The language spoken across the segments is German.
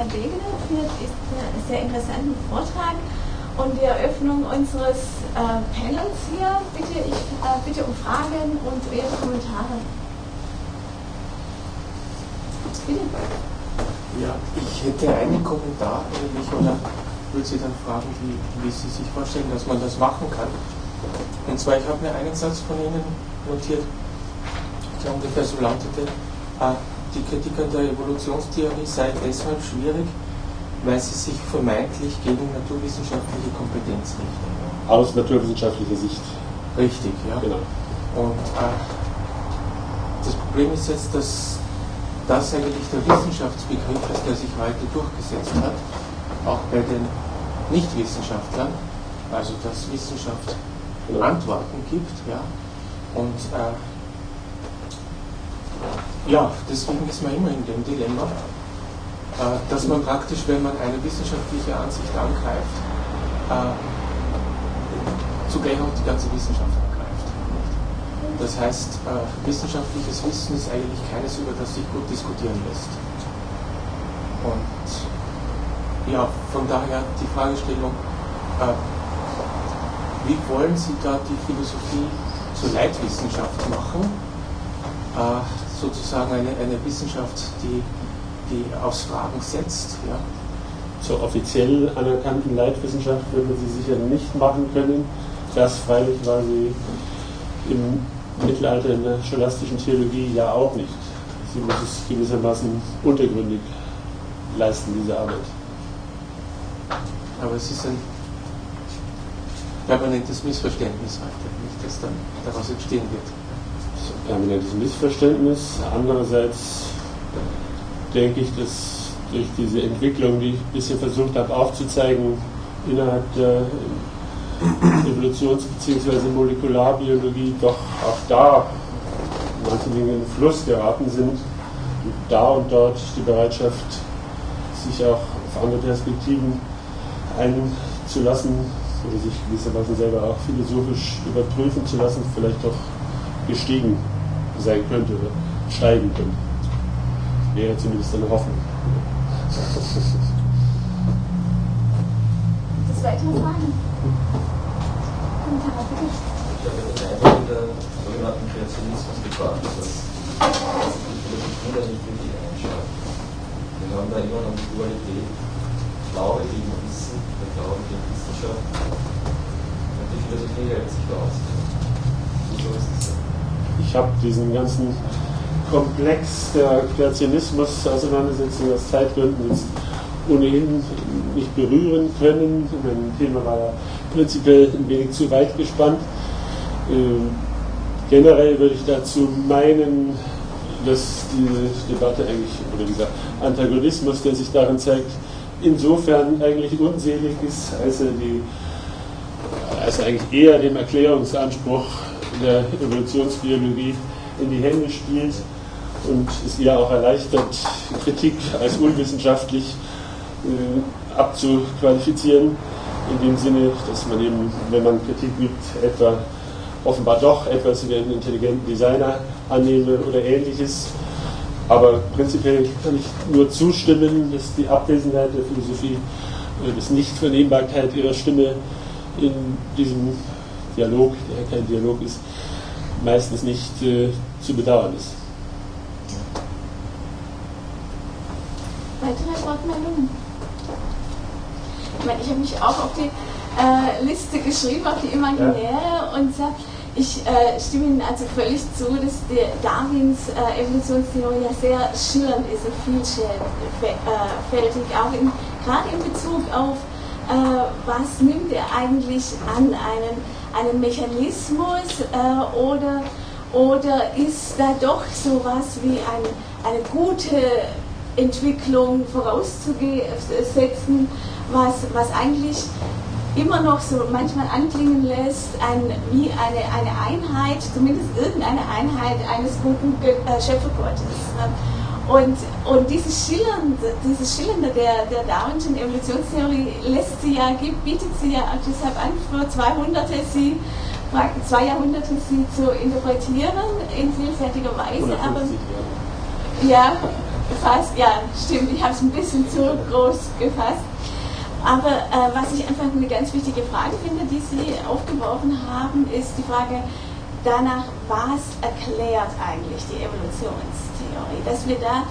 Herr Wegener für diesen sehr interessanten Vortrag und die Eröffnung unseres äh, Panels hier. Bitte, ich äh, bitte um Fragen und Ihre Kommentare. Bitte. Ja, ich hätte einen Kommentar eigentlich oder würde Sie dann fragen, wie, wie Sie sich vorstellen, dass man das machen kann. Und zwar, ich habe mir einen Satz von Ihnen notiert, der ungefähr so lautete, äh, die Kritik an der Evolutionstheorie sei deshalb schwierig, weil sie sich vermeintlich gegen naturwissenschaftliche Kompetenz richtet. Aus naturwissenschaftlicher Sicht. Richtig, ja. Genau. Und äh, das Problem ist jetzt, dass das eigentlich der Wissenschaftsbegriff ist, der sich heute durchgesetzt hat, auch bei den Nichtwissenschaftlern, also dass Wissenschaft genau. Antworten gibt, ja. Und äh, ja, deswegen ist man immer in dem Dilemma, äh, dass man praktisch, wenn man eine wissenschaftliche Ansicht angreift, äh, zugleich auch die ganze Wissenschaft angreift. Das heißt, äh, wissenschaftliches Wissen ist eigentlich keines, über das sich gut diskutieren lässt. Und ja, von daher die Fragestellung, wie wollen Sie da die Philosophie zur Leitwissenschaft machen? Sozusagen eine, eine Wissenschaft, die, die aufs Fragen setzt. Ja. Zur offiziell anerkannten Leitwissenschaft würden sie sicher nicht machen können. Das freilich war sie im Mittelalter in der scholastischen Theologie ja auch nicht. Sie muss es gewissermaßen untergründig leisten, diese Arbeit. Aber es ist ein permanentes Missverständnis heute, nicht, das dann daraus entstehen wird permanentes Missverständnis. Andererseits denke ich, dass durch diese Entwicklung, die ich ein bisschen versucht habe aufzuzeigen, innerhalb der Evolutions- bzw. Molekularbiologie doch auch da manche Dinge in Fluss geraten sind. Und da und dort die Bereitschaft, sich auch auf andere Perspektiven einzulassen oder sich gewissermaßen selber auch philosophisch überprüfen zu lassen, vielleicht doch gestiegen sein könnte oder steigen könnte. Wäre zumindest eine Hoffnung. Das weitere Fragen? Kommentare. Ich habe den Eindruck, in der sogenannten Kreationismus gebracht, dass die Philosophie da nicht wirklich einschaut. Wir haben da immer noch die Dualität, Glaube gegen Wissen, der Glaube gegen Wissenschaft. Und die Philosophie hält sich da aus. So ist es ich habe diesen ganzen Komplex der Kreationismus-Auseinandersetzung aus Zeitgründen jetzt ohnehin nicht berühren können. Mein Thema war ja prinzipiell ein wenig zu weit gespannt. Ähm, generell würde ich dazu meinen, dass diese Debatte eigentlich, oder dieser Antagonismus, der sich darin zeigt, insofern eigentlich unselig ist, als er, die, als er eigentlich eher dem Erklärungsanspruch der Evolutionsbiologie in die Hände spielt und es ihr auch erleichtert, Kritik als unwissenschaftlich äh, abzuqualifizieren, in dem Sinne, dass man eben, wenn man Kritik übt, etwa offenbar doch etwas wie einen intelligenten Designer annehme oder ähnliches. Aber prinzipiell kann ich nur zustimmen, dass die Abwesenheit der Philosophie, das Nichtvernehmbarkeit ihrer Stimme in diesem Dialog, der kein Dialog ist, meistens nicht äh, zu bedauern ist. Weitere Wortmeldungen? Ich meine, ich habe mich auch auf die äh, Liste geschrieben, auf die imaginäre ja. und sage, ich äh, stimme Ihnen also völlig zu, dass die Darwins äh, Evolutionstheorie ja sehr schillernd ist und vielfältig, äh, auch in, gerade in Bezug auf, was nimmt er eigentlich an einen einen Mechanismus äh, oder, oder ist da doch sowas wie ein, eine gute Entwicklung vorauszusetzen, was, was eigentlich immer noch so manchmal anklingen lässt, ein, wie eine, eine Einheit, zumindest irgendeine Einheit eines guten äh, Schöpfergottes. Und, und dieses Schillernde, dieses Schillernde der, der Darwinschen Evolutionstheorie lässt sie ja, gibt, bietet sie ja deshalb an, für zwei Hunderte sie, zwei Jahrhunderte sie zu interpretieren in vielfältiger Weise. Aber, ja, gefasst. Ja, stimmt, ich habe es ein bisschen zu groß gefasst. Aber äh, was ich einfach eine ganz wichtige Frage finde, die Sie aufgeworfen haben, ist die Frage danach, was erklärt eigentlich die Evolutionstheorie? Dass wir da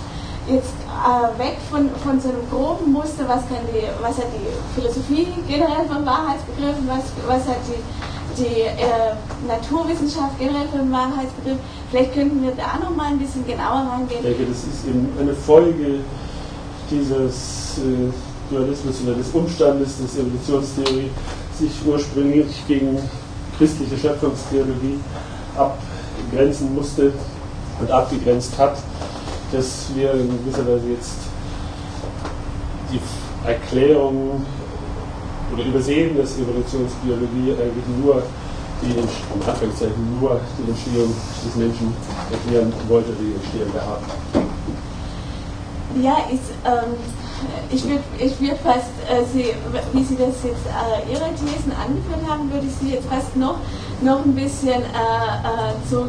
jetzt äh, weg von, von so einem groben Muster, was, kann die, was hat die Philosophie generell von Wahrheitsbegriffen, was, was hat die, die äh, Naturwissenschaft generell von Wahrheitsbegriffen, vielleicht könnten wir da nochmal ein bisschen genauer reingehen. Ich denke, das ist eben eine Folge dieses äh, Dualismus oder des Umstandes, dass Evolutionstheorie sich ursprünglich gegen christliche Schöpfungstheologie abgrenzen musste und abgegrenzt hat, dass wir in gewisser Weise jetzt die Erklärung oder übersehen, dass Evolutionsbiologie eigentlich nur die, Anführungszeichen, nur die Entstehung des Menschen erklären wollte, die Entstehung der Art. Ja, ist, ähm, ich würde ich würd fast, äh, Sie, wie Sie das jetzt äh, Ihre Thesen angeführt haben, würde ich Sie jetzt fast noch, noch ein bisschen äh, äh zu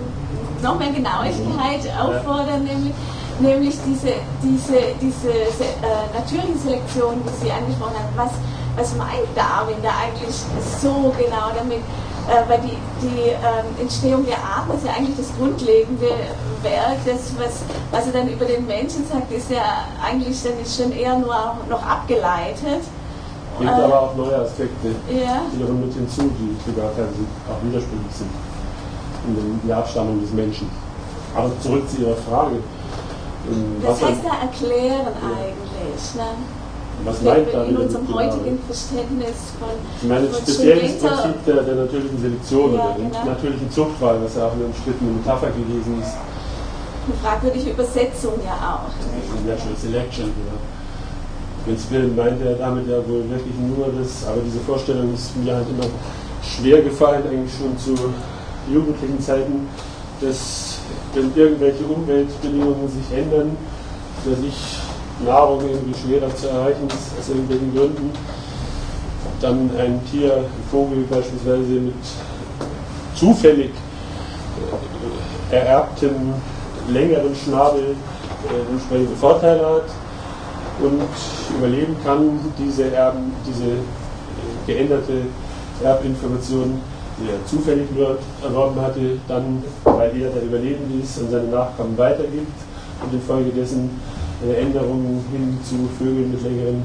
noch mehr Genauigkeit auffordern, nämlich, nämlich diese, diese, diese äh, natürliche Selektion, die Sie angesprochen haben. Was, was meint Darwin da eigentlich so genau damit? Äh, weil die, die ähm, Entstehung der Arten ist ja eigentlich das grundlegende Werk. Das, was, was er dann über den Menschen sagt, ist ja eigentlich dann ist schon eher nur noch abgeleitet. Es gibt äh, aber auch neue Aspekte, ja. die noch mit hinzu, die sogar auch widersprüchlich sind in der Abstammung des Menschen. Aber zurück zu Ihrer Frage. Das heißt ja erklären ja. eigentlich. Ne? Was meint da in unserem heutigen Verständnis von. Ich meine, ein spezielles Prinzip der, der, natürlichen Selektion ja, oder der genau. natürlichen Zuchtwahl, was ja auch eine umstrittene Metapher gewesen ist. Eine fragwürdige Übersetzung ja auch. Natural Selection, genau. Prinzipiell meint er damit ja wohl wirklich nur das, aber diese Vorstellung ist mir halt immer schwer gefallen, eigentlich schon zu jugendlichen Zeiten, dass wenn irgendwelche Umweltbedingungen sich ändern, dass ich Nahrung irgendwie schwerer zu erreichen ist aus irgendwelchen Gründen, dann ein Tier, ein Vogel beispielsweise mit zufällig äh, ererbtem längeren Schnabel äh, entsprechende Vorteile hat und überleben kann, diese, Erben, diese äh, geänderte Erbinformation die er zufällig erworben hatte, dann, weil er der Überlebende ist und seine Nachkommen weitergibt und infolgedessen eine Änderung hin zu Vögeln mit längeren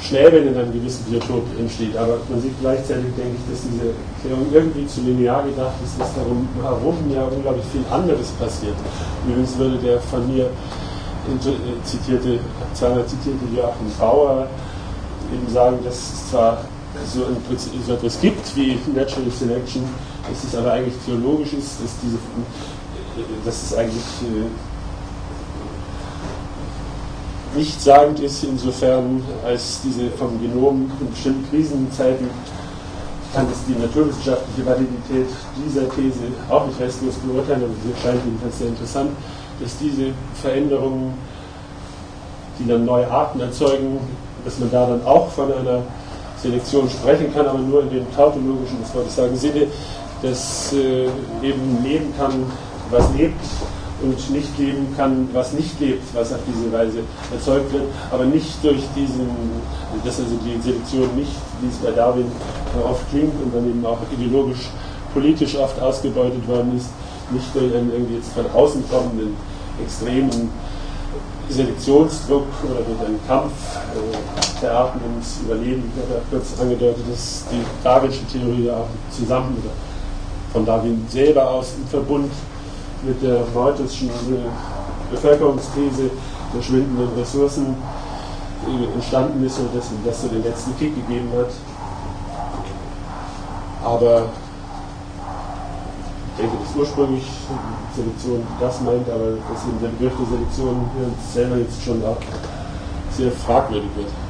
Schnäbeln in einem gewissen Biotop entsteht. Aber man sieht gleichzeitig, denke ich, dass diese Erklärung irgendwie zu linear gedacht ist, dass darum herum ja unglaublich viel anderes passiert. Übrigens würde der von mir zitierte, zweimal zitierte Joachim Bauer eben sagen, dass zwar so, so etwas gibt wie Natural Selection, dass es aber eigentlich theologisch ist, dass, diese, dass es eigentlich äh, nichtssagend ist, insofern als diese vom Genom in bestimmten Krisenzeiten kann es die naturwissenschaftliche Validität dieser These auch nicht restlos beurteilen, aber sie scheint jedenfalls sehr interessant, dass diese Veränderungen, die dann neue Arten erzeugen, dass man da dann auch von einer Selektion sprechen kann, aber nur in dem tautologischen, das wollte ich sagen, Sinne, dass äh, eben leben kann, was lebt und nicht leben kann, was nicht lebt, was auf diese Weise erzeugt wird, aber nicht durch diesen, dass also die Selektion nicht, wie es bei Darwin oft klingt und dann eben auch ideologisch, politisch oft ausgebeutet worden ist, nicht durch einen irgendwie jetzt von außen kommenden extremen Selektionsdruck oder einen Kampf äh, der Arten ums Überleben, habe ja kurz angedeutet, dass die Darwinsche Theorie ja auch zusammen oder von Darwin selber aus im Verbund mit der Reuterschen äh, Bevölkerungsthese der schwindenden Ressourcen äh, entstanden ist und das, das so den letzten Kick gegeben hat. Aber denke, dass ursprünglich Selektion das meint, aber dass eben der Begriff der Selektion selber jetzt schon sehr fragwürdig wird.